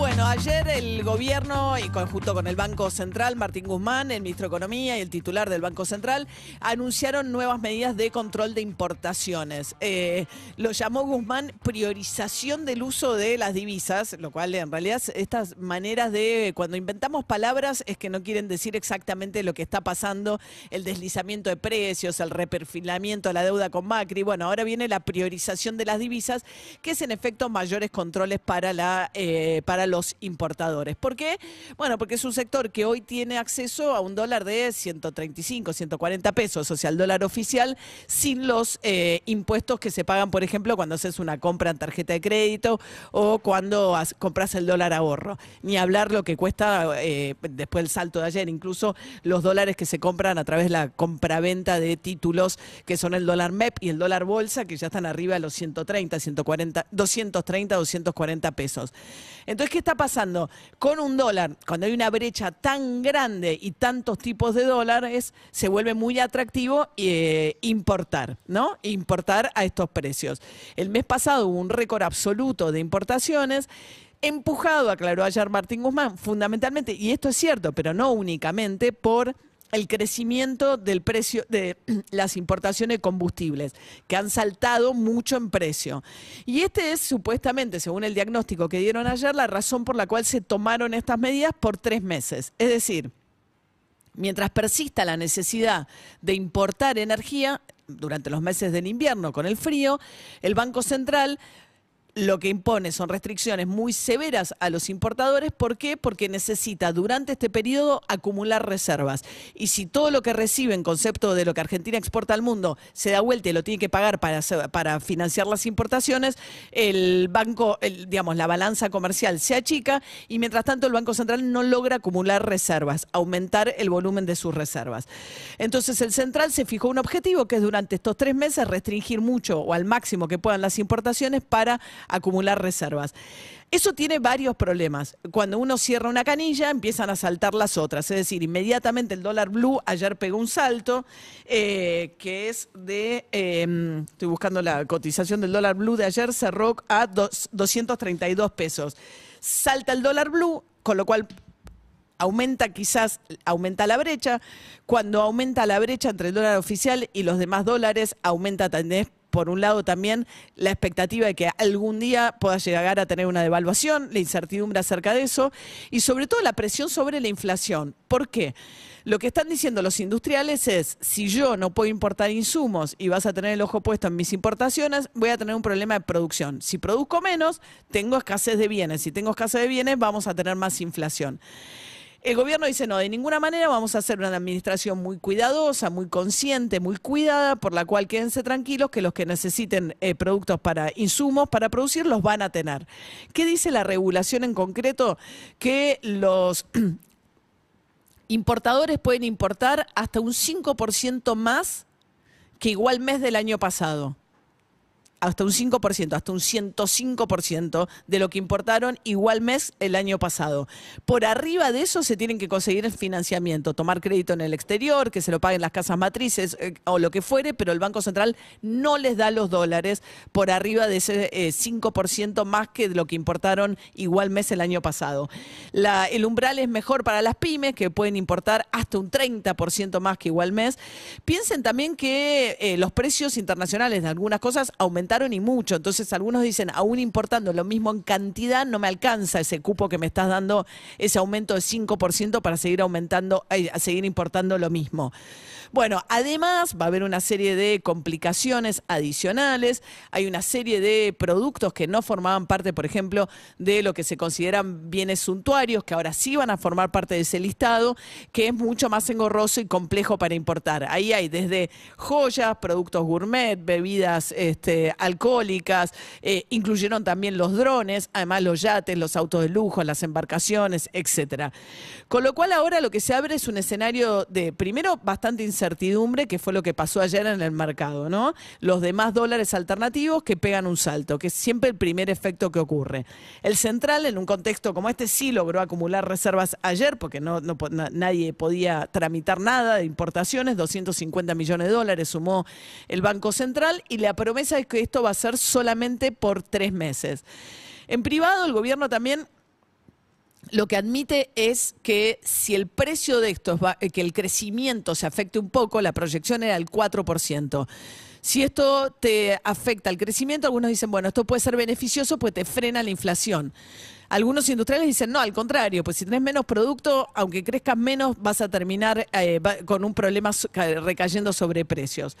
Bueno, ayer el gobierno, y conjunto con el Banco Central, Martín Guzmán, el ministro de Economía y el titular del Banco Central, anunciaron nuevas medidas de control de importaciones. Eh, lo llamó Guzmán priorización del uso de las divisas, lo cual en realidad estas maneras de, cuando inventamos palabras, es que no quieren decir exactamente lo que está pasando, el deslizamiento de precios, el reperfilamiento de la deuda con Macri. Bueno, ahora viene la priorización de las divisas, que es en efecto mayores controles para, la, eh, para los importadores. ¿Por qué? Bueno, porque es un sector que hoy tiene acceso a un dólar de 135, 140 pesos, o sea, el dólar oficial, sin los eh, impuestos que se pagan, por ejemplo, cuando haces una compra en tarjeta de crédito o cuando compras el dólar ahorro. Ni hablar lo que cuesta eh, después del salto de ayer, incluso los dólares que se compran a través de la compraventa de títulos, que son el dólar MEP y el dólar bolsa, que ya están arriba de los 130, 140, 230, 240 pesos. Entonces, ¿qué está pasando? Con un dólar, cuando hay una brecha tan grande y tantos tipos de dólares, se vuelve muy atractivo eh, importar, ¿no? Importar a estos precios. El mes pasado hubo un récord absoluto de importaciones. Empujado, aclaró ayer Martín Guzmán, fundamentalmente, y esto es cierto, pero no únicamente, por el crecimiento del precio de las importaciones de combustibles, que han saltado mucho en precio. Y este es supuestamente, según el diagnóstico que dieron ayer, la razón por la cual se tomaron estas medidas por tres meses. Es decir, mientras persista la necesidad de importar energía durante los meses del invierno con el frío, el Banco Central lo que impone son restricciones muy severas a los importadores. ¿Por qué? Porque necesita durante este periodo acumular reservas. Y si todo lo que recibe en concepto de lo que Argentina exporta al mundo se da vuelta y lo tiene que pagar para, para financiar las importaciones, el banco, digamos, la balanza comercial se achica y mientras tanto el Banco Central no logra acumular reservas, aumentar el volumen de sus reservas. Entonces el Central se fijó un objetivo que es durante estos tres meses restringir mucho o al máximo que puedan las importaciones para acumular reservas. Eso tiene varios problemas. Cuando uno cierra una canilla, empiezan a saltar las otras. Es decir, inmediatamente el dólar blue ayer pegó un salto, eh, que es de, eh, estoy buscando la cotización del dólar blue de ayer, cerró a dos- 232 pesos. Salta el dólar blue, con lo cual aumenta quizás, aumenta la brecha. Cuando aumenta la brecha entre el dólar oficial y los demás dólares, aumenta también, por un lado también la expectativa de que algún día pueda llegar a tener una devaluación, la incertidumbre acerca de eso y sobre todo la presión sobre la inflación. ¿Por qué? Lo que están diciendo los industriales es, si yo no puedo importar insumos y vas a tener el ojo puesto en mis importaciones, voy a tener un problema de producción. Si produzco menos, tengo escasez de bienes. Si tengo escasez de bienes, vamos a tener más inflación. El gobierno dice, no, de ninguna manera vamos a hacer una administración muy cuidadosa, muy consciente, muy cuidada, por la cual quédense tranquilos que los que necesiten eh, productos para insumos para producir los van a tener. ¿Qué dice la regulación en concreto? Que los importadores pueden importar hasta un 5% más que igual mes del año pasado. Hasta un 5%, hasta un 105% de lo que importaron igual mes el año pasado. Por arriba de eso se tienen que conseguir el financiamiento, tomar crédito en el exterior, que se lo paguen las casas matrices eh, o lo que fuere, pero el Banco Central no les da los dólares por arriba de ese eh, 5% más que lo que importaron igual mes el año pasado. El umbral es mejor para las pymes, que pueden importar hasta un 30% más que igual mes. Piensen también que eh, los precios internacionales de algunas cosas aumentaron y mucho. Entonces algunos dicen, aún importando lo mismo en cantidad, no me alcanza ese cupo que me estás dando, ese aumento de 5% para seguir aumentando, eh, a seguir importando lo mismo. Bueno, además va a haber una serie de complicaciones adicionales, hay una serie de productos que no formaban parte, por ejemplo, de lo que se consideran bienes suntuarios, que ahora sí van a formar parte de ese listado, que es mucho más engorroso y complejo para importar. Ahí hay desde joyas, productos gourmet, bebidas este, alcohólicas, eh, incluyeron también los drones, además los yates, los autos de lujo, las embarcaciones, etcétera. Con lo cual ahora lo que se abre es un escenario de, primero, bastante incertidumbre, que fue lo que pasó ayer en el mercado, ¿no? Los demás dólares alternativos que pegan un salto, que es siempre el primer efecto que ocurre. El central, en un contexto como este, sí logró acumular reservas ayer, porque no, nadie podía tramitar nada de importaciones, 250 millones de dólares sumó el Banco Central, y la promesa es que esto va a ser solamente por tres meses. En privado, el gobierno también lo que admite es que si el precio de estos va, que el crecimiento se afecte un poco, la proyección era el 4%. Si esto te afecta al crecimiento, algunos dicen, bueno, esto puede ser beneficioso, pues te frena la inflación. Algunos industriales dicen, no, al contrario, pues si tenés menos producto, aunque crezcas menos, vas a terminar eh, con un problema recayendo sobre precios.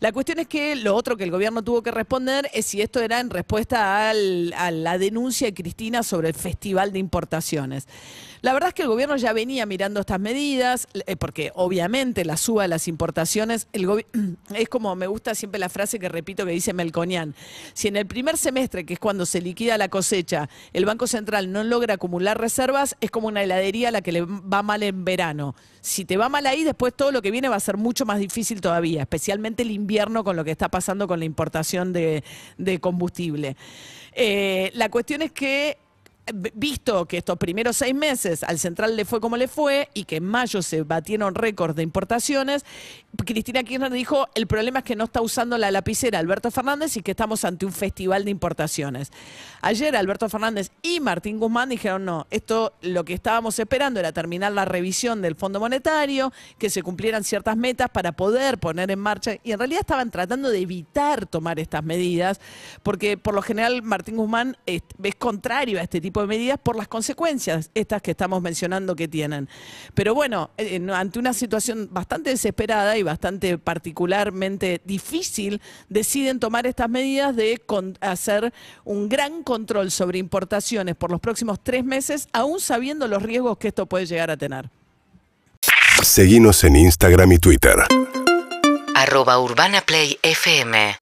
La cuestión es que lo otro que el gobierno tuvo que responder es si esto era en respuesta a la denuncia de Cristina sobre el Festival de Importaciones. La verdad es que el gobierno ya venía mirando estas medidas, eh, porque obviamente la suba de las importaciones, el es como me gusta siempre la frase que repito que dice Melconian, si en el primer semestre, que es cuando se liquida la cosecha, el Banco Central no logra acumular reservas, es como una heladería a la que le va mal en verano. Si te va mal ahí, después todo lo que viene va a ser mucho más difícil todavía, especialmente el invierno con lo que está pasando con la importación de, combustible. Eh, la cuestión es que visto que estos primeros seis meses al central le fue como le fue y que en mayo se batieron récords de importaciones, Cristina Kirchner dijo, el problema es que no está usando la lapicera Alberto Fernández y que estamos ante un festival de importaciones. Ayer Alberto Fernández y Martín Guzmán dijeron, no, esto lo que estábamos esperando era terminar la revisión del Fondo Monetario, que se cumplieran ciertas metas para poder poner en marcha, y en realidad estaban tratando de evitar tomar estas medidas, porque por lo general Martín Guzmán es, es contrario a este tipo de medidas por las consecuencias, estas que estamos mencionando que tienen. Pero bueno, eh, ante una situación bastante desesperada y bastante particularmente difícil, deciden tomar estas medidas de hacer un gran control sobre importaciones por los próximos tres meses, aún sabiendo los riesgos que esto puede llegar a tener. Seguimos en Instagram y Twitter. Arroba Urbana Play FM